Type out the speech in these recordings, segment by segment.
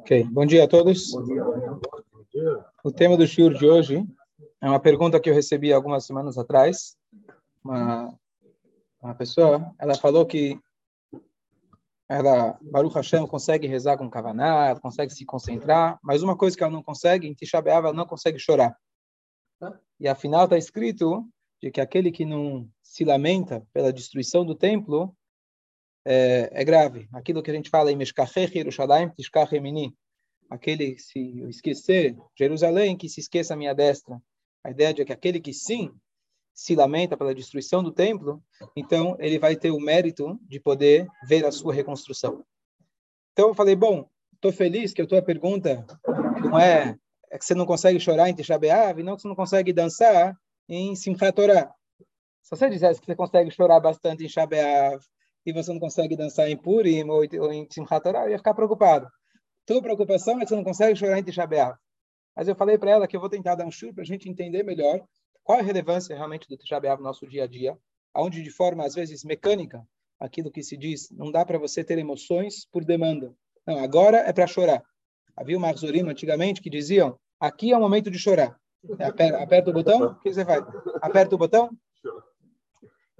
Ok, bom dia a todos. O tema do shiur de hoje é uma pergunta que eu recebi algumas semanas atrás. Uma, uma pessoa, ela falou que ela, Baruch Hashem, consegue rezar com Kavaná, ela consegue se concentrar, mas uma coisa que ela não consegue, em Tisha ela não consegue chorar. E afinal está escrito de que aquele que não se lamenta pela destruição do templo é, é grave. Aquilo que a gente fala em Meshkachech Yerushalayim Tishkach Emini, aquele que se esquecer Jerusalém, que se esqueça a minha destra. A ideia de que aquele que sim se lamenta pela destruição do templo, então ele vai ter o mérito de poder ver a sua reconstrução. Então eu falei, bom, estou feliz que a tua pergunta não é, é que você não consegue chorar em Tisha B'Av, não que você não consegue dançar em Simchat Torah. Se você dissesse que você consegue chorar bastante em Shabeav e você não consegue dançar em Purim ou, em Simchat Torah, eu ia ficar preocupado. Tua preocupação é que você não consegue chorar em Tisha Mas eu falei para ela que eu vou tentar dar um chute para a gente entender melhor qual a relevância realmente do Tisha no nosso dia a dia, onde de forma às vezes mecânica, aquilo que se diz, não dá para você ter emoções por demanda. Não, agora é para chorar. Havia uma Marzorim antigamente que diziam, aqui é o momento de chorar. Aperta, aperta o botão, o que você faz? Aperta o botão.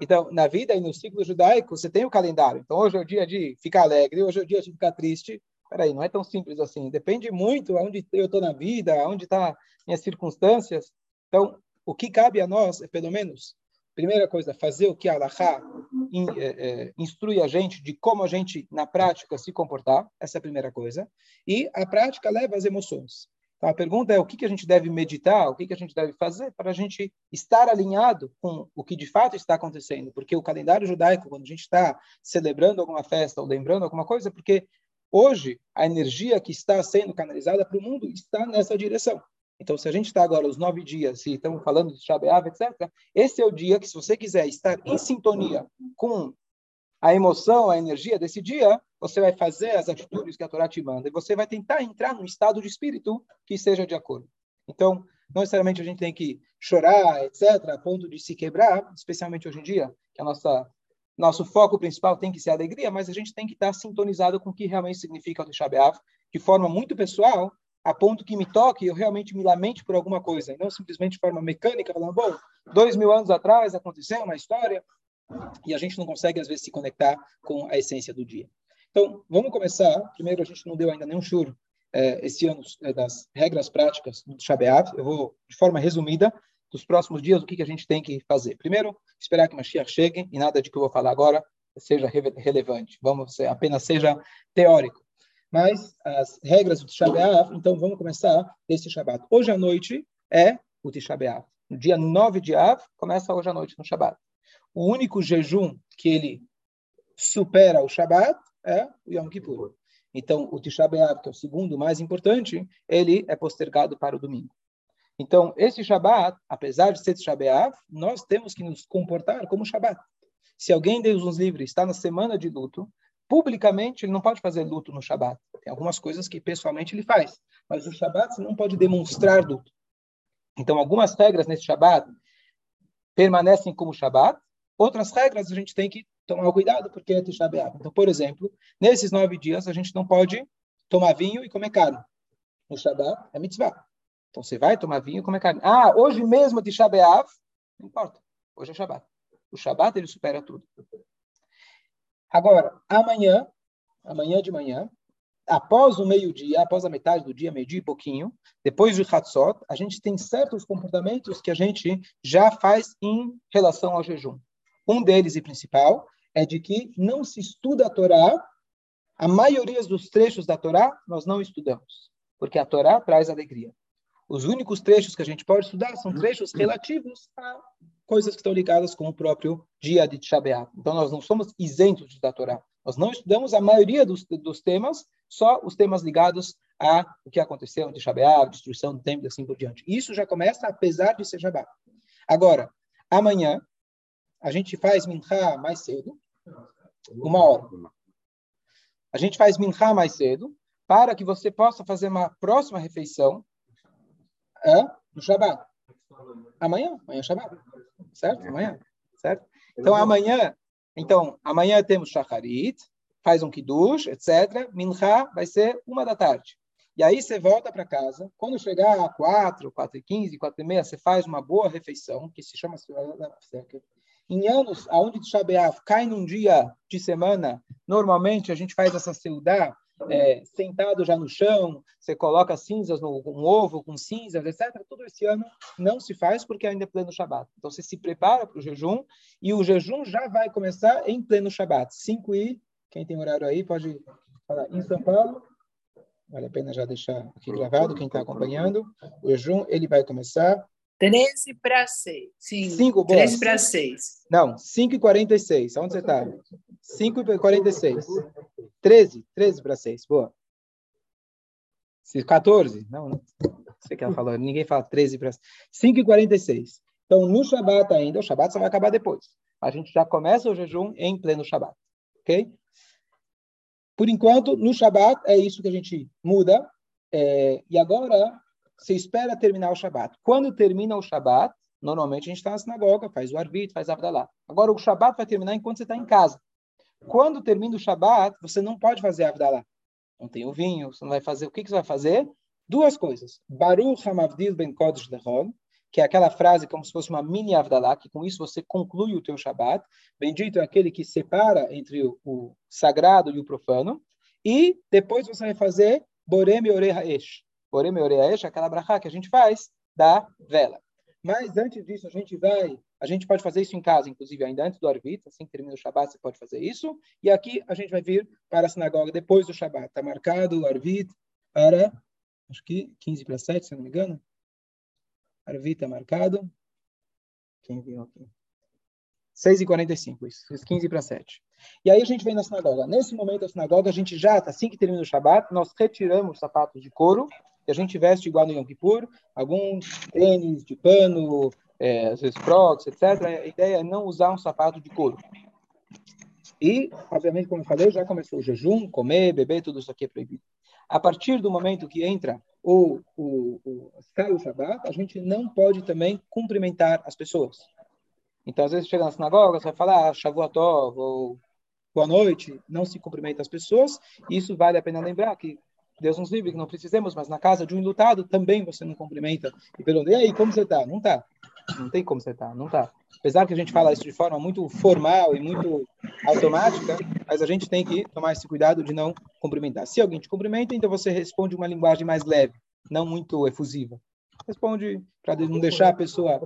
Então, na vida e no ciclo judaico, você tem o calendário. Então, hoje é o dia de ficar alegre, hoje é o dia de ficar triste. Peraí, não é tão simples assim. Depende muito aonde eu estou na vida, aonde estão tá minhas circunstâncias. Então, o que cabe a nós é, pelo menos, primeira coisa, fazer o que a Allahá é, é, instrui a gente de como a gente, na prática, se comportar. Essa é a primeira coisa. E a prática leva às emoções. Então, a pergunta é o que, que a gente deve meditar, o que, que a gente deve fazer para a gente estar alinhado com o que de fato está acontecendo. Porque o calendário judaico, quando a gente está celebrando alguma festa ou lembrando alguma coisa, porque hoje a energia que está sendo canalizada para o mundo está nessa direção. Então, se a gente está agora os nove dias e estamos falando de Shabeav, etc., esse é o dia que, se você quiser estar em sintonia com a emoção, a energia desse dia, você vai fazer as atitudes que a Torá te manda e você vai tentar entrar num estado de espírito que seja de acordo. Então, não necessariamente a gente tem que chorar, etc., a ponto de se quebrar, especialmente hoje em dia, que a nossa nosso foco principal tem que ser a alegria, mas a gente tem que estar sintonizado com o que realmente significa o Tisha de forma muito pessoal, a ponto que me toque eu realmente me lamente por alguma coisa, e não simplesmente de forma mecânica, falando, bom, dois mil anos atrás aconteceu uma história, e a gente não consegue, às vezes, se conectar com a essência do dia. Então, vamos começar. Primeiro, a gente não deu ainda nenhum churo é, esse ano é, das regras práticas do Shabeav. Eu vou, de forma resumida, dos próximos dias, o que, que a gente tem que fazer. Primeiro, esperar que Mashiach chegue e nada de que eu vou falar agora seja relevante. Vamos apenas seja teórico. Mas as regras do Tisha então vamos começar esse Shabbat. Hoje à noite é o Tisha No dia 9 de Av, começa hoje à noite no Shabbat. O único jejum que ele supera o Shabat é o Yom Kippur. Então, o Tisha B'Av, que é o segundo mais importante, ele é postergado para o domingo. Então, esse Shabat, apesar de ser Tisha B'Av, nós temos que nos comportar como Shabat. Se alguém, Deus nos livre, está na semana de luto, publicamente ele não pode fazer luto no Shabat. Tem algumas coisas que pessoalmente ele faz, mas no Shabat você não pode demonstrar luto. Então, algumas regras nesse Shabat permanecem como Shabat, Outras regras a gente tem que tomar cuidado porque é Tisha B'Av. Então, por exemplo, nesses nove dias a gente não pode tomar vinho e comer carne. No Shabbat é mitzvah. Então, você vai tomar vinho e comer carne. Ah, hoje mesmo Tisha B'Av, não importa. Hoje é Shabbat. O Shabbat ele supera tudo. Agora, amanhã, amanhã de manhã, após o meio-dia, após a metade do dia, meio-dia e pouquinho, depois do Hatzot, a gente tem certos comportamentos que a gente já faz em relação ao jejum. Um deles e principal é de que não se estuda a Torá, a maioria dos trechos da Torá nós não estudamos, porque a Torá traz alegria. Os únicos trechos que a gente pode estudar são trechos relativos a coisas que estão ligadas com o próprio dia de Shabeat. Então, nós não somos isentos da Torá. Nós não estudamos a maioria dos, dos temas, só os temas ligados a o que aconteceu de Shabeat, destruição do templo e assim por diante. Isso já começa apesar de ser Shabbat. Agora, amanhã, a gente faz mincha mais cedo, uma hora. A gente faz mincha mais cedo para que você possa fazer uma próxima refeição é, no Shabbat. Amanhã, amanhã é Shabbat, certo? Amanhã, certo? Então amanhã, Então, amanhã temos shacharit, faz um kiddush, etc. Mincha vai ser uma da tarde. E aí você volta para casa. Quando chegar a 4, 4 e 15, 4 e meia, você faz uma boa refeição, que se chama em anos onde Tisha cai num dia de semana, normalmente a gente faz essa seudá é, sentado já no chão, você coloca cinzas no um ovo com cinzas, etc. Tudo esse ano não se faz porque ainda é pleno Shabat. Então você se prepara para o jejum e o jejum já vai começar em pleno Shabat. 5 e quem tem horário aí pode falar. Em São Paulo, vale a pena já deixar aqui gravado quem está acompanhando. O jejum ele vai começar 13 para 6. 5, 13 para 6. Não, 5 e 46. Onde você está? 5 e 46. 13, 13 para 6. Boa. 14? Não, não sei o que ela falou. Ninguém fala 13 para 6. 5 e 46. Então, no Shabat ainda, o Shabat só vai acabar depois. A gente já começa o jejum em pleno Shabat. Ok? Por enquanto, no Shabat, é isso que a gente muda. É, e agora, você espera terminar o Shabat. Quando termina o Shabat, normalmente a gente está na sinagoga, faz o Arvit, faz Abdalá. Agora, o Shabat vai terminar enquanto você está em casa. Quando termina o Shabat, você não pode fazer Abdalá. Não tem o vinho, você não vai fazer. O que, que você vai fazer? Duas coisas. Baruch Hamavdil Ben Kodesh Dehon, que é aquela frase como se fosse uma mini Avdalá, que com isso você conclui o teu Shabat. Bendito é aquele que separa entre o, o sagrado e o profano. E depois você vai fazer Borem Oreha Esh. Borem Oreha Esh é aquela brachá que a gente faz da vela. Mas antes disso, a gente vai, a gente pode fazer isso em casa, inclusive ainda antes do Arvit, assim que termina o Shabat, você pode fazer isso. E aqui a gente vai vir para a sinagoga depois do Shabat. Está marcado o Arvit para, acho que 15 para 7, se não me engano. Arvit está marcado. Quem viu aqui? 6 e 45, isso. 15 para 7. E aí a gente vem na sinagoga. Nesse momento da sinagoga, a gente já, assim que termina o Shabat, nós retiramos os sapatos de couro e a gente veste igual no Yom Kippur, alguns tênis de pano, é, às vezes crocs, etc. A ideia é não usar um sapato de couro. E, obviamente, como eu falei, já começou o jejum, comer, beber, tudo isso aqui é proibido. A partir do momento que entra o, o, o, o Shabbat, a gente não pode também cumprimentar as pessoas. Então, às vezes, chega na sinagoga, você vai falar ah, Shavuotov ou boa noite, não se cumprimenta as pessoas. Isso vale a pena lembrar que Deus nos livre que não precisemos, mas na casa de um enlutado também você não cumprimenta. E pergunta, e aí, como você está? Não está. Não tem como você está, não está. Apesar que a gente fala isso de forma muito formal e muito automática, mas a gente tem que tomar esse cuidado de não cumprimentar. Se alguém te cumprimenta, então você responde uma linguagem mais leve, não muito efusiva. Responde para não deixar a pessoa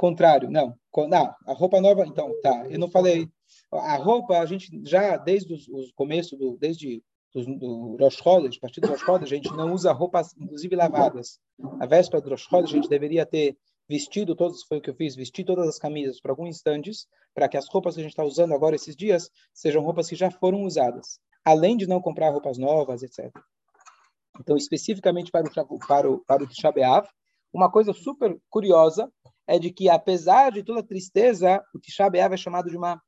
contrário, não. Não, a roupa nova, então, tá. Eu não falei. A roupa, a gente já, desde o começo, do, desde do, do Rosh Chodesh, a partir do Rosh Chodesh, a gente não usa roupas, inclusive lavadas. A véspera do Rosh Chodesh, a gente deveria ter vestido todas, foi o que eu fiz, vestir todas as camisas por alguns instantes, para que as roupas que a gente está usando agora esses dias sejam roupas que já foram usadas, além de não comprar roupas novas, etc. Então, especificamente para o, para o, para o Tisha B'Av, uma coisa super curiosa é de que, apesar de toda a tristeza, o Tisha B'Av é chamado de uma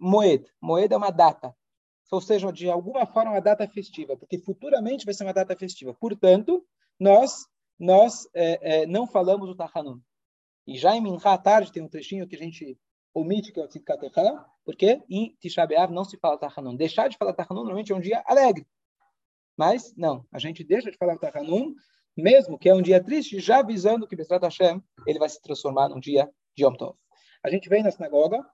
moed. Moed é uma data ou seja, de alguma forma uma data festiva, porque futuramente vai ser uma data festiva. Portanto, nós nós é, é, não falamos o Tachanun. E já em Minha tarde tem um trechinho que a gente omite, que é o Tzidkatechá, porque em Tisha não se fala Tachanun. Deixar de falar Tachanun normalmente é um dia alegre. Mas, não, a gente deixa de falar Tachanun, mesmo que é um dia triste, já avisando que Bezrat Hashem ele vai se transformar num dia de Yom Tov. A gente vem na sinagoga,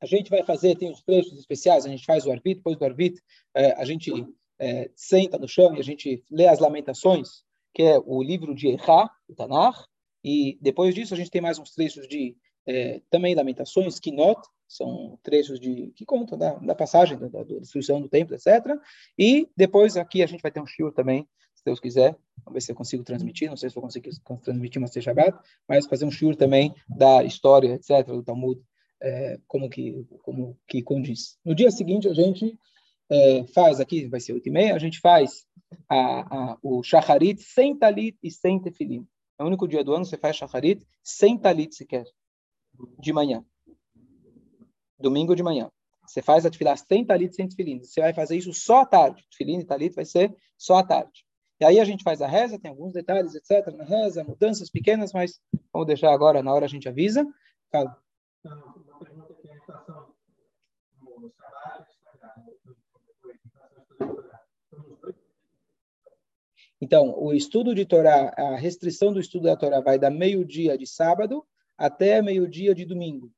a gente vai fazer, tem os trechos especiais, a gente faz o arbit, depois do arbit, é, a gente é, senta no chão e a gente lê as lamentações, que é o livro de Erra, o Tanar, e depois disso a gente tem mais uns trechos de é, também lamentações, Kinot, são trechos de que contam da, da passagem, da, da, destruição do templo, etc. E depois aqui a gente vai ter um shiur também, se Deus quiser, vamos ver se eu consigo transmitir, não sei se vou conseguir transmitir uma Shabbat, mas fazer um shiur também da história, etc., do Talmud, é, como que como que condiz. No dia seguinte a gente é, faz aqui vai ser oito e meia, a gente faz a, a, o shacharit sem talit e sem tefilim. É o único dia do ano que você faz shacharit sem talit sequer de manhã, domingo de manhã. Você faz a tefilá sem talit sem tefilim. Você vai fazer isso só à tarde. Tefilim e talit vai ser só à tarde. E aí a gente faz a reza, tem alguns detalhes, etc. Na reza, mudanças pequenas, mas vamos deixar agora, na hora a gente avisa. Fala trabalhos, Então, o estudo de Torá, a restrição do estudo da Torá vai da meio-dia de sábado até meio-dia de domingo.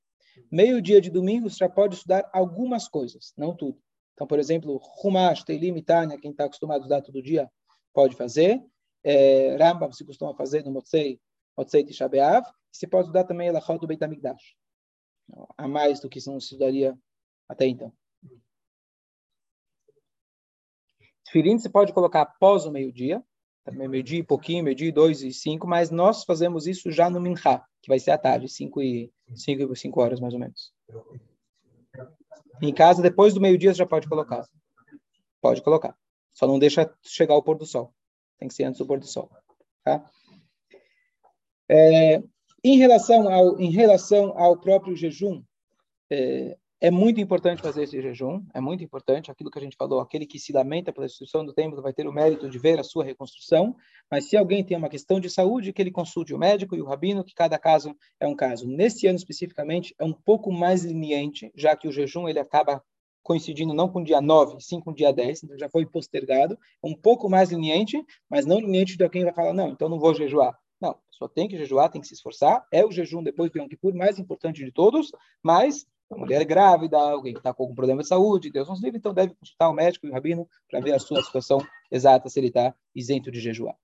Meio-dia de domingo você já pode estudar algumas coisas, não tudo. Então, por exemplo, Rumash, Teilim, Tânia, quem está acostumado a estudar todo dia, pode fazer. É, Rambam se costuma fazer no Motsei, Motsei de Shabeav. Você pode estudar também Elachot do Beit HaMikdash. A mais do que se não estudaria até então. Tfilim você pode colocar após o meio-dia, meio-dia e pouquinho, meio-dia, dois e cinco, mas nós fazemos isso já no Minha, que vai ser à tarde, cinco e cinco, cinco horas mais ou menos. Em casa, depois do meio-dia, você já pode colocar. Pode colocar. Só não deixa chegar o pôr do sol. Tem que ser antes do pôr do sol. Tá? É, em, relação ao, em relação ao próprio jejum, é, é muito importante fazer esse jejum, é muito importante, aquilo que a gente falou, aquele que se lamenta pela destruição do templo vai ter o mérito de ver a sua reconstrução, mas se alguém tem uma questão de saúde, que ele consulte o médico e o rabino, que cada caso é um caso. Nesse ano especificamente, é um pouco mais leniente, já que o jejum ele acaba coincidindo não com o dia 9, sim com o dia 10, então já foi postergado, é um pouco mais leniente, mas não leniente de alguém vai falar, não, então não vou jejuar. Não, só tem que jejuar, tem que se esforçar, é o jejum depois do Yom Kippur mais importante de todos, mas mulher grávida, alguém que está com algum problema de saúde, Deus nos livre, então deve consultar o médico e o rabino para ver a sua situação exata, se ele está isento de jejuar.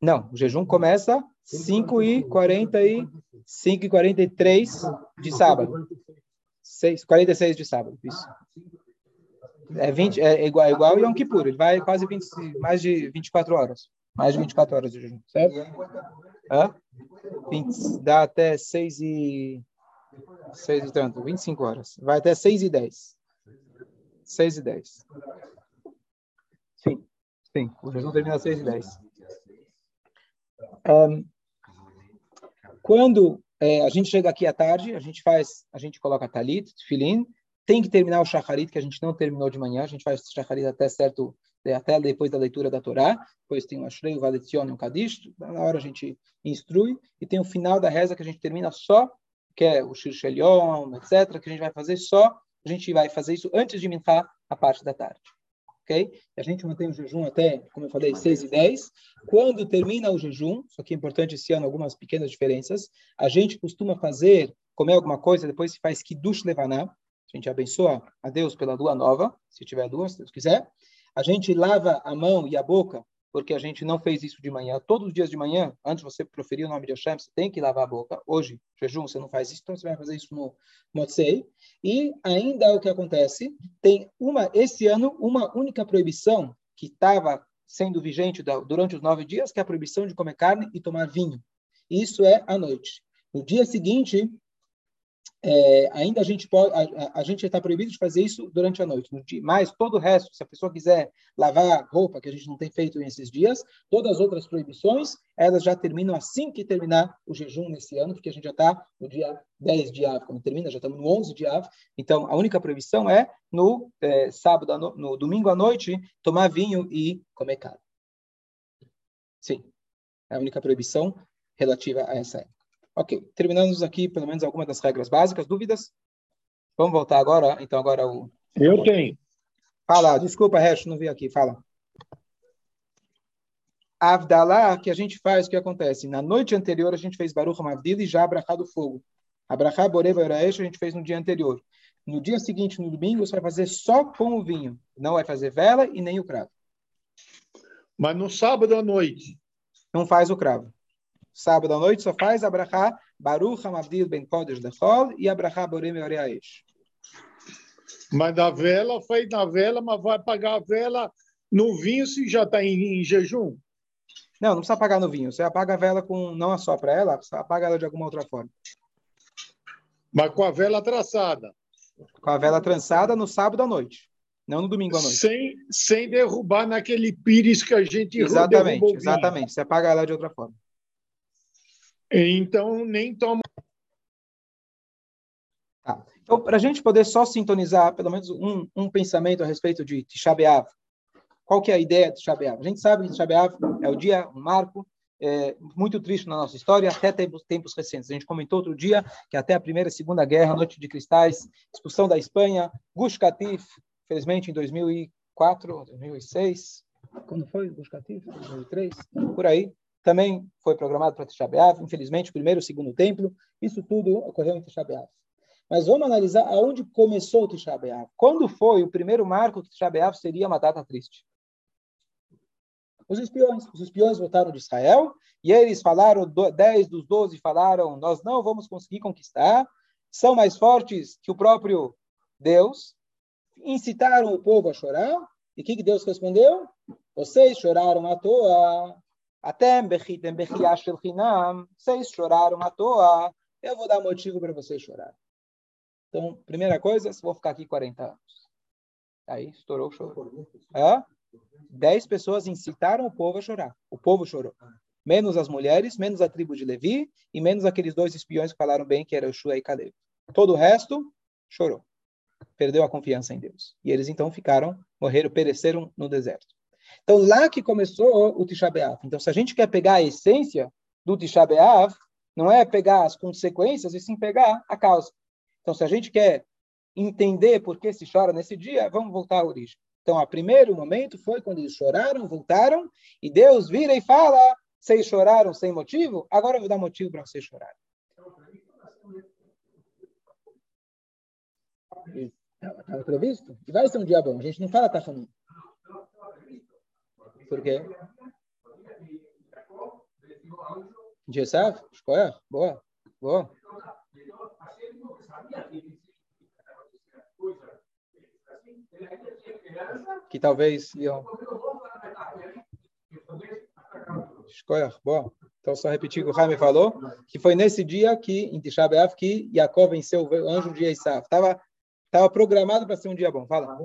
Não, o jejum começa 5 e 40 e 5 e 43 de sábado. 6, 46 de sábado, isso. É, 20, é igual, é igual Yom Kippur, ele vai quase 20, mais de 24 horas. Mais de 24 horas de jejum, certo? Hã? 20, dá até 6 e... 6 e tanto, 25 horas. Vai até 6 e 10. 6 e 10. Sim, sim. O jejum termina às 6 e 10. Um, quando é, a gente chega aqui à tarde, a gente faz, a gente coloca talit, filin, tem que terminar o shacharit, que a gente não terminou de manhã, a gente faz shacharit até certo até depois da leitura da Torá, depois tem o Ashrei, o Valetione e o Kadish, na hora a gente instrui, e tem o final da reza que a gente termina só, que é o Shir Shelion, etc., que a gente vai fazer só, a gente vai fazer isso antes de minhar a parte da tarde. Ok? A gente mantém o jejum até, como eu falei, 6 e 10. Quando termina o jejum, só que é importante esse ano algumas pequenas diferenças, a gente costuma fazer, comer alguma coisa, depois se faz Kiddush Levaná, a gente abençoa a Deus pela lua nova, se tiver lua, se Deus quiser, a gente lava a mão e a boca, porque a gente não fez isso de manhã. Todos os dias de manhã, antes você proferir o nome de Hashem, você tem que lavar a boca. Hoje, jejum, você não faz isso, então você vai fazer isso no Motzei. E ainda o que acontece, tem uma, esse ano, uma única proibição que estava sendo vigente durante os nove dias, que é a proibição de comer carne e tomar vinho. Isso é à noite. No dia seguinte, é, ainda a gente pode, a, a gente está proibido de fazer isso durante a noite, mas todo o resto, se a pessoa quiser lavar roupa, que a gente não tem feito nesses dias, todas as outras proibições, elas já terminam assim que terminar o jejum nesse ano, porque a gente já está no dia 10 de Av, quando termina, já estamos no 11 de Av, então a única proibição é no é, sábado, no, no domingo à noite, tomar vinho e comer carne. Sim, é a única proibição relativa a essa época. Ok, terminamos aqui pelo menos algumas das regras básicas. Dúvidas? Vamos voltar agora. Então, agora o. Eu tenho. Fala, desculpa, Resto, não vi aqui. Fala. Avdalá, que a gente faz, o que acontece? Na noite anterior, a gente fez Baruch Mavdil e já Abrahá do fogo. Abrahá Boreva Eraesh, a gente fez no dia anterior. No dia seguinte, no domingo, você vai fazer só com o vinho. Não vai fazer vela e nem o cravo. Mas no sábado à noite? Não faz o cravo. Sábado à noite só faz Abraha Baruch Hamavdil Ben Kodesh Dechol e Abraha Borem Oreaesh. Mas na vela, faz na vela, mas vai pagar a vela no vinho se já está em, em, jejum? Não, não precisa apagar no vinho. Você apaga a vela com, não só para ela, você apaga ela de alguma outra forma. Mas com a vela traçada. Com a vela trançada no sábado à noite, não no domingo à noite. Sem, sem derrubar naquele pires que a gente Exatamente, exatamente. Você apaga ela de outra forma. Então, nem toma. Tá. Então, para a gente poder só sintonizar pelo menos um, um pensamento a respeito de Tisha B'Av, qual que é a ideia de Tisha B'Av? A gente sabe que Tisha B'Av é o dia, um marco é, muito triste na nossa história, até tempos, tempos recentes. A gente comentou outro dia que até a Primeira e Segunda Guerra, Noite de Cristais, expulsão da Espanha, Gush Katif, felizmente em 2000 e 2004, 2006, quando foi o Buscativo? 2003, por aí. Também foi programado para Tisha B'Av, infelizmente, o primeiro e o segundo templo. Isso tudo ocorreu em Tisha B'Av. Mas vamos analisar aonde começou o Tisha B'Av. Quando foi o primeiro marco que Tisha B'Av seria uma data triste? Os espiões. Os espiões voltaram de Israel e eles falaram, 10 dos 12 falaram, nós não vamos conseguir conquistar, são mais fortes que o próprio Deus, incitaram o povo a chorar, e o que, que Deus respondeu? Vocês choraram à toa. Até vocês choraram à toa. Eu vou dar motivo para vocês chorar. Então, primeira coisa, vou ficar aqui 40 anos. Aí, estourou o choro. É? Dez pessoas incitaram o povo a chorar. O povo chorou. Menos as mulheres, menos a tribo de Levi e menos aqueles dois espiões que falaram bem, que eram Shua e Caleb. Todo o resto chorou. Perdeu a confiança em Deus. E eles então ficaram, morreram, pereceram no deserto. Então, lá que começou o Tisha B'Av. Então, se a gente quer pegar a essência do Tisha B'Av, não é pegar as consequências, e sim pegar a causa. Então, se a gente quer entender por que se chora nesse dia, vamos voltar à origem. Então, o primeiro momento foi quando eles choraram, voltaram, e Deus vira e fala: vocês choraram sem motivo? Agora eu vou dar motivo para vocês chorarem. Estava previsto? Vai ser um dia bom. A gente não fala taxanim. Por quê? Dia sabe? Escolha? Boa. Boa. Que talvez iam. Escolha. Boa. Então, só repetir o que o Jaime falou, que foi nesse dia que, em Tisha que Jacob venceu o anjo de Esav. Estava Estava programado para ser um dia bom. Fala.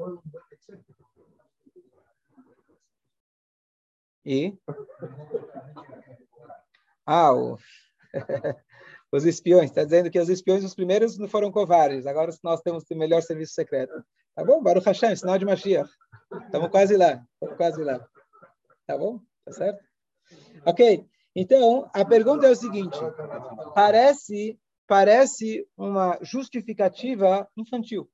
E? Ah, o... os espiões. Está dizendo que os espiões, os primeiros, não foram covardes. Agora nós temos o melhor serviço secreto. Tá bom? Baruch Hashem, sinal de Mashiach. Estamos quase lá. Estamos quase lá. Tá bom? Tá certo? Ok. Então, a pergunta é o seguinte. Parece, parece uma justificativa infantil.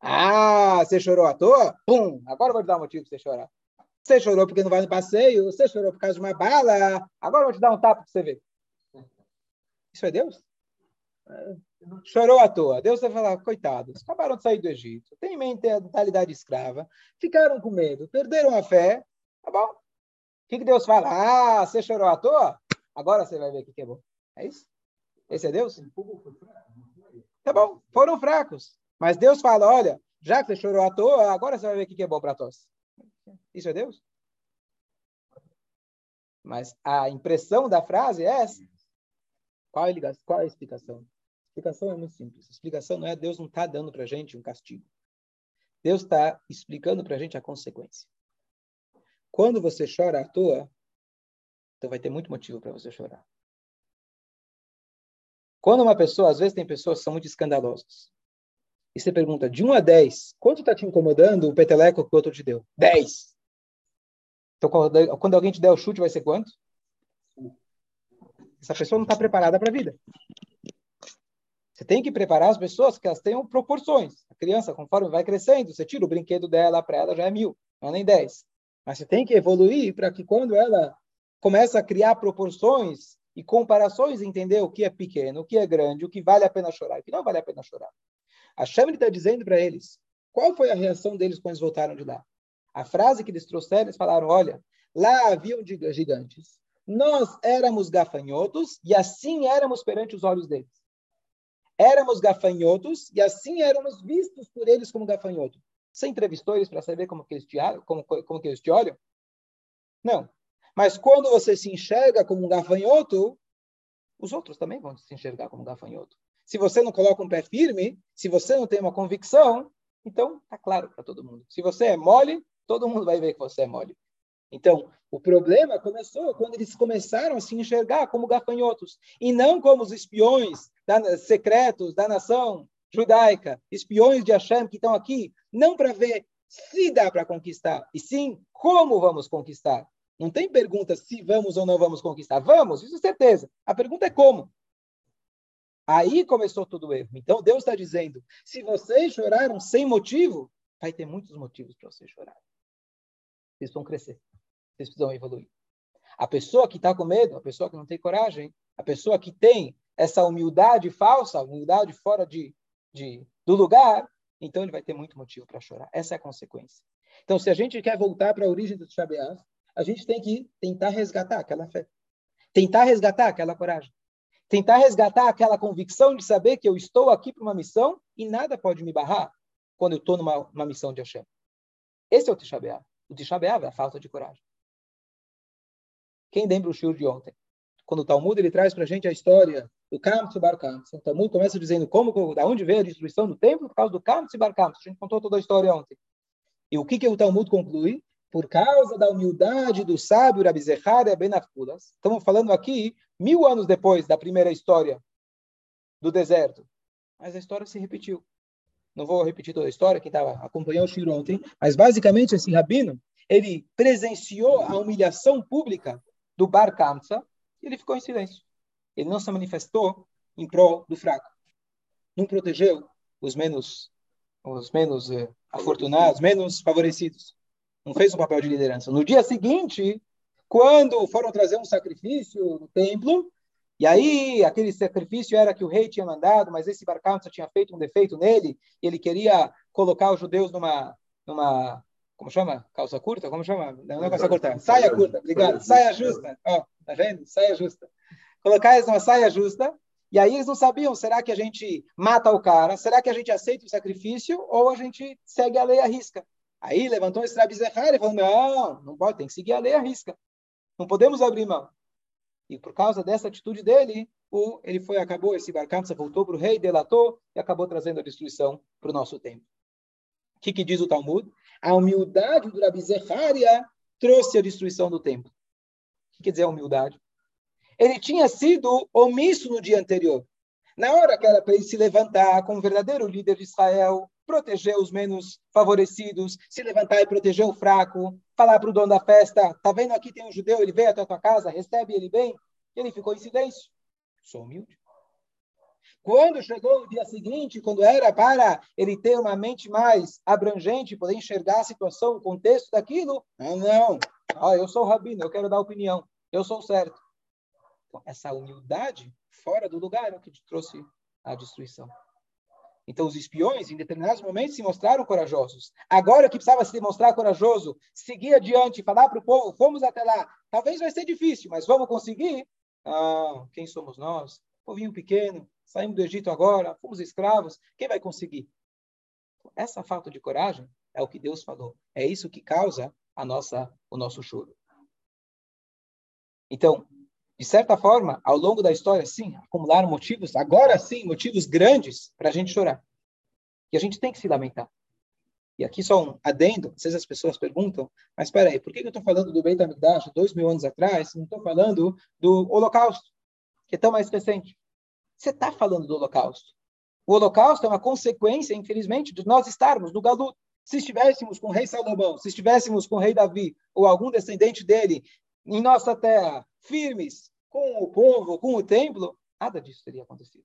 Ah, você chorou à toa? Pum! Agora vou te dar um motivo para você chorar. Você chorou porque não vai no passeio? Você chorou por causa de uma bala? Agora eu vou te dar um tapa para você ver. Isso é Deus? Chorou à toa. Deus vai falar, coitados, acabaram de sair do Egito, têm mentalidade escrava, ficaram com medo, perderam a fé. Tá bom. O que, que Deus fala? Ah, você chorou à toa? Agora você vai ver o que, que é bom. É isso? Esse é Deus? Tá bom, foram fracos. Mas Deus fala, olha, já que você chorou à toa, agora você vai ver o que é bom para tosse. Isso é Deus? Mas a impressão da frase é essa. Qual é a, explicação? A explicação é muito simples. A explicação não é Deus não está dando para a gente um castigo. Deus está explicando para a gente a consequência. Quando você chora à toa, então vai ter muito motivo para você chorar. Quando uma pessoa, às vezes tem pessoas que são muito escandalosas e você pergunta, de 1 a 10, quanto está te incomodando o peteleco que o outro te deu? 10. Então, quando alguém te der o chute, vai ser quanto? Essa pessoa não está preparada para a vida. Você tem que preparar as pessoas que elas tenham proporções. A criança, conforme vai crescendo, você tira o brinquedo dela para ela, já é mil, não é nem 10. Mas você tem que evoluir para que quando ela começa a criar proporções e comparações, entender o que é pequeno, o que é grande, o que vale a pena chorar, o que não vale a pena chorar. A Shem está dizendo para eles, qual foi a reação deles quando eles voltaram de lá? A frase que eles trouxeram, eles falaram, olha, lá haviam gigantes, nós éramos gafanhotos e assim éramos perante os olhos deles. Éramos gafanhotos e assim éramos vistos por eles como gafanhoto. Você entrevistou eles para saber como que, eles te, como, como que eles te olham? Não. Mas quando você se enxerga como um gafanhoto, os outros também vão se enxergar como um gafanhoto. Se você não coloca um pé firme, se você não tem uma convicção, então está claro para todo mundo. Se você é mole, todo mundo vai ver que você é mole. Então, o problema começou quando eles começaram a se enxergar como gafanhotos e não como os espiões da, secretos da nação judaica, espiões de Hashem que estão aqui, não para ver se dá para conquistar, e sim como vamos conquistar. Não tem pergunta se vamos ou não vamos conquistar. Vamos, isso é certeza. A pergunta é como. Aí começou todo o erro. Então Deus está dizendo: se vocês choraram sem motivo, vai ter muitos motivos para vocês chorarem. Vocês precisam crescer. Vocês precisam evoluir. A pessoa que está com medo, a pessoa que não tem coragem, a pessoa que tem essa humildade falsa, humildade fora de, de do lugar, então ele vai ter muito motivo para chorar. Essa é a consequência. Então, se a gente quer voltar para a origem do Shabeav, a gente tem que tentar resgatar aquela fé. Tentar resgatar aquela coragem. Tentar resgatar aquela convicção de saber que eu estou aqui para uma missão e nada pode me barrar quando eu estou numa missão de Hashem. Esse é o Tisha B'Av. O Tisha B'Av é a falta de coragem. Quem lembra o shiur de ontem? Quando o Talmud ele traz para a gente a história do Kamtz Bar Kamtz. O Talmud começa dizendo como, da onde veio a destruição do templo por causa do Kamtz Bar Kamtz. A gente contou toda a história ontem. E o que, que o Talmud conclui? Por causa da humildade do sábio Rabi Zecharia Ben Afkulas. Estamos falando aqui mil anos depois da primeira história do deserto. Mas a história se repetiu. Não vou repetir toda a história, quem estava acompanhando o Shiro ontem, mas basicamente esse rabino, ele presenciou a humilhação pública do Bar Kamsa e ele ficou em silêncio. Ele não se manifestou em prol do fraco. Não protegeu os menos os menos eh, afortunados, menos favorecidos. Não fez um papel de liderança. No dia seguinte, quando foram trazer um sacrifício no templo, e aí aquele sacrifício era que o rei tinha mandado, mas esse Barcança tinha feito um defeito nele, e ele queria colocar os judeus numa numa como chama? Calça curta? Como chama? Não é calça curta. Saia curta, obrigado. Saia justa. Ó, oh, tá vendo? Saia justa. Colocar eles numa saia justa. E aí eles não sabiam, será que a gente mata o cara? Será que a gente aceita o sacrifício? Ou a gente segue a lei à risca? Aí levantou esse Rabi e falou, não, não pode, tem que seguir a lei à risca. Não podemos abrir mão. E por causa dessa atitude dele, o, ele foi, acabou, esse Barkamsa voltou para o rei, delatou e acabou trazendo a destruição para o nosso tempo. O que, que diz o Talmud? A humildade do Rabi Zecharia trouxe a destruição do templo. O que quer dizer a humildade? Ele tinha sido omisso no dia anterior. Na hora que era para ele se levantar como verdadeiro líder de Israel, proteger os menos favorecidos, se levantar e proteger o fraco, falar para o dono da festa, tá vendo aqui tem um judeu, ele veio até a tua casa, recebe ele bem, ele ficou em silêncio. Sou humilde. Quando chegou o dia seguinte, quando era para ele ter uma mente mais abrangente, poder enxergar a situação, o contexto daquilo, ah, não, ah, eu sou rabino, eu quero dar opinião, eu sou certo. Então, essa humildade fora do lugar é o que trouxe a destruição. Então, os espiões, em determinados momentos, se mostraram corajosos. Agora que precisava se demonstrar corajoso, seguir adiante, falar para o povo, fomos até lá. Talvez vai ser difícil, mas vamos conseguir. Ah, quem somos nós? Povinho pequeno, saímos do Egito agora, fomos escravos. Quem vai conseguir? Essa falta de coragem é o que Deus falou. É isso que causa a nossa, o nosso choro. Então, de certa forma, ao longo da história, sim, acumularam motivos, agora sim, motivos grandes para a gente chorar. E a gente tem que se lamentar. E aqui só um adendo, às vezes as pessoas perguntam, mas espera aí, por que eu estou falando do Beit HaMikdash dois mil anos atrás, não estou falando do Holocausto, que é tão mais recente? Você está falando do Holocausto. O Holocausto é uma consequência, infelizmente, de nós estarmos no Galuto. Se estivéssemos com o rei Salomão, se estivéssemos com o rei Davi, ou algum descendente dele, em nossa terra, firmes, com o povo, com o templo, nada disso teria acontecido.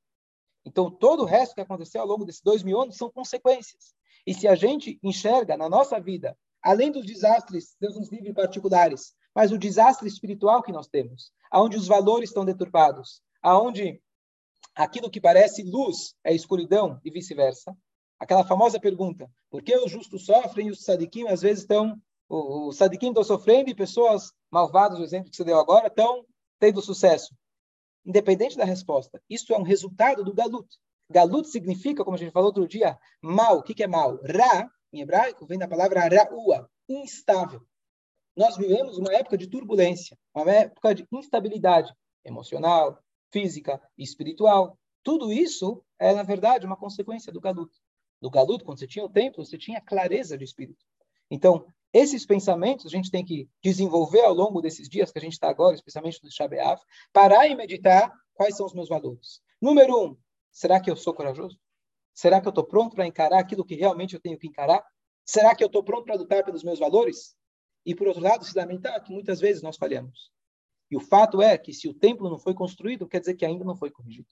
Então, todo o resto que aconteceu ao longo desses dois mil anos são consequências. E se a gente enxerga na nossa vida, além dos desastres, Deus nos livre particulares, mas o desastre espiritual que nós temos, aonde os valores estão deturpados, aonde aquilo que parece luz é escuridão e vice-versa. Aquela famosa pergunta: por que os justos sofrem e os sadiquim às vezes estão os sadiquim estão sofrendo e pessoas malvadas, o exemplo que você deu agora, estão tendo sucesso? Independente da resposta, isso é um resultado do galut. Galut significa, como a gente falou outro dia, mal. O que, que é mal? Ra, em hebraico, vem da palavra ra'ua, instável. Nós vivemos uma época de turbulência, uma época de instabilidade emocional, física e espiritual. Tudo isso é, na verdade, uma consequência do galut. Do galut, quando você tinha o templo, você tinha clareza de espírito. Então, esses pensamentos a gente tem que desenvolver ao longo desses dias que a gente está agora, especialmente no Shabeaf, parar e meditar quais são os meus valores. Número um, será que eu sou corajoso? Será que eu estou pronto para encarar aquilo que realmente eu tenho que encarar? Será que eu estou pronto para lutar pelos meus valores? E, por outro lado, se lamentar que muitas vezes nós falhamos. E o fato é que se o templo não foi construído, quer dizer que ainda não foi corrigido.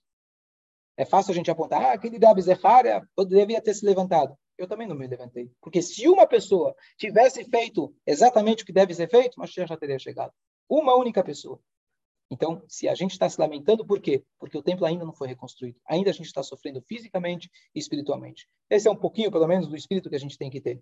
É fácil a gente apontar, ah, aquele Rabi Zefaria devia ter se levantado. Eu também não me levantei. Porque se uma pessoa tivesse feito exatamente o que deve ser feito, Mashiach já teria chegado. Uma única pessoa. Então, se a gente está se lamentando, por quê? Porque o templo ainda não foi reconstruído. Ainda a gente está sofrendo fisicamente e espiritualmente. Esse é um pouquinho, pelo menos, do espírito que a gente tem que ter.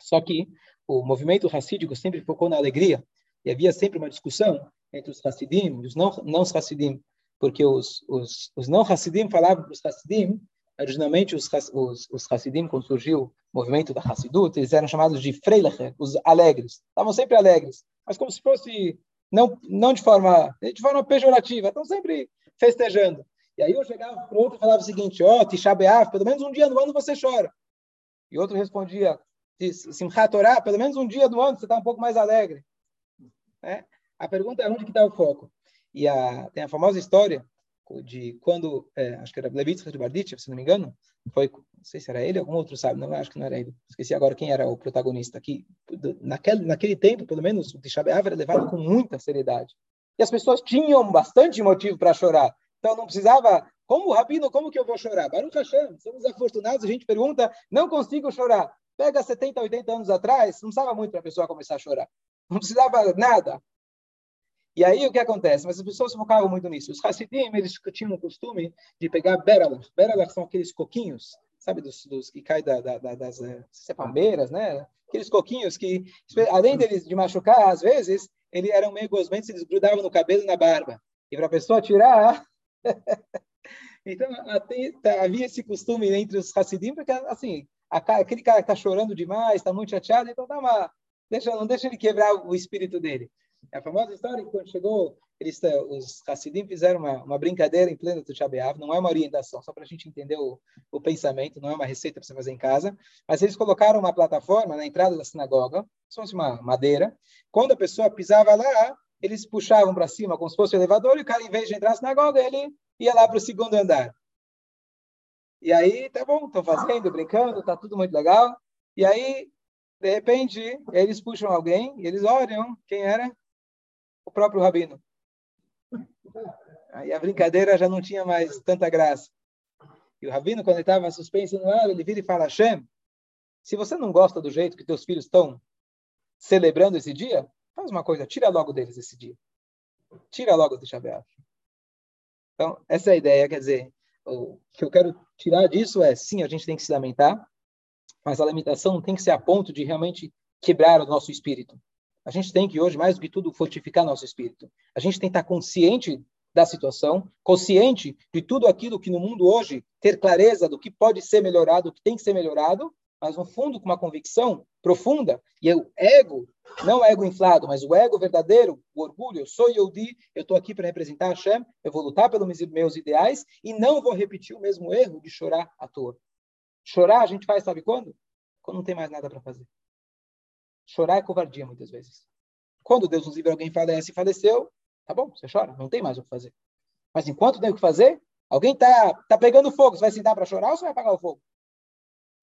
Só que o movimento racídico sempre focou na alegria. E havia sempre uma discussão entre os Hassidim e os não, não Hassidim. Porque os, os, os não Hassidim falavam para os Hassidim, originalmente os, os, os Hassidim, quando surgiu o movimento da Hassidut, eles eram chamados de Freilacher, os alegres. Estavam sempre alegres. Mas como se fosse não, não de forma, de forma pejorativa, estão sempre festejando. E aí eu chegava para o outro e falava o seguinte, ó, oh, pelo menos um dia no ano você chora. E outro respondia, Simchat Torah, pelo menos um dia do ano você está um pouco mais alegre. É? A pergunta é onde que está o foco. E a, tem a famosa história de quando, é, acho que era Levitz de Barditchev, se não me engano, foi, não sei se era ele, algum outro sabe, não acho que não era ele. Esqueci agora quem era o protagonista aqui. Naquele, naquele tempo, pelo menos, o Tisha era levado com muita seriedade. E as pessoas tinham bastante motivo para chorar. Então não precisava, como Rabino, como que eu vou chorar? Baruch Hashem, somos afortunados, a gente pergunta, não consigo chorar. Pega 70, 80 anos atrás, não precisava muito para a pessoa começar a chorar. Não precisava nada. E aí o que acontece? Mas as pessoas focavam muito nisso. Os Hassidim, eles tinham o costume de pegar beralach. Beralach são aqueles coquinhos, sabe, dos, dos que caem da, da, da, das eh, se palmeiras, né? Aqueles coquinhos que, além deles de machucar, às vezes, eles eram meio gosmentos, eles grudavam no cabelo e na barba. E para a pessoa tirar... então, até, tá, havia esse costume entre os Hassidim, porque, assim, a, aquele cara que está chorando demais, está muito chateado, então dá uma... Deixa, não deixa ele quebrar o espírito dele. É a famosa história que quando chegou, eles, os Hassidim fizeram uma, uma brincadeira em pleno Tisha não é uma orientação, só para a gente entender o, o pensamento, não é uma receita para você fazer em casa, mas eles colocaram uma plataforma na entrada da sinagoga, fosse uma madeira, quando a pessoa pisava lá, eles puxavam para cima como se fosse um elevador, e o cara, em vez de entrar na sinagoga, ele ia lá para o segundo andar. E aí, tá bom, estão fazendo, brincando, tá tudo muito legal. E aí, de repente, eles puxam alguém e eles olham quem era o próprio rabino. Aí a brincadeira já não tinha mais tanta graça. E o rabino, quando ele estava suspenso no ar, ele vira e fala: Hashem, se você não gosta do jeito que teus filhos estão celebrando esse dia, faz uma coisa, tira logo deles esse dia. Tira logo do Shabbat. Então, essa é a ideia, quer dizer, o que eu quero tirar disso é, sim, a gente tem que se lamentar, mas a lamentação tem que ser a ponto de realmente quebrar o nosso espírito. A gente tem que hoje, mais do que tudo, fortificar nosso espírito. A gente tem que estar consciente da situação, consciente de tudo aquilo que no mundo hoje, ter clareza do que pode ser melhorado, o que tem que ser melhorado, mas no fundo com uma convicção profunda. E o ego, não o ego inflado, mas o ego verdadeiro, o orgulho, eu sou Yodi, eu estou aqui para representar Hashem, eu vou lutar pelos meus ideais e não vou repetir o mesmo erro de chorar à toa. Chorar a gente faz, sabe quando? Quando não tem mais nada para fazer. Chorar é covardia, muitas vezes. Quando Deus nos livre, alguém falece e faleceu, tá bom, você chora, não tem mais o que fazer. Mas enquanto tem o que fazer, alguém tá, tá pegando fogo, você vai sentar para chorar ou você vai apagar o fogo?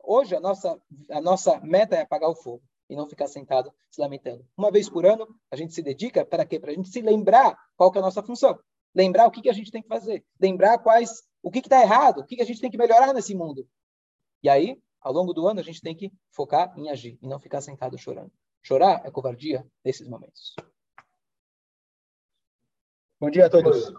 Hoje, a nossa, a nossa meta é apagar o fogo e não ficar sentado se lamentando. Uma vez por ano, a gente se dedica para quê? Para a gente se lembrar qual que é a nossa função. Lembrar o que, que a gente tem que fazer. Lembrar quais, o que está errado, o que, que a gente tem que melhorar nesse mundo. E aí, ao longo do ano, a gente tem que focar em agir e não ficar sentado chorando. Chorar é covardia nesses momentos. Bom dia a todos.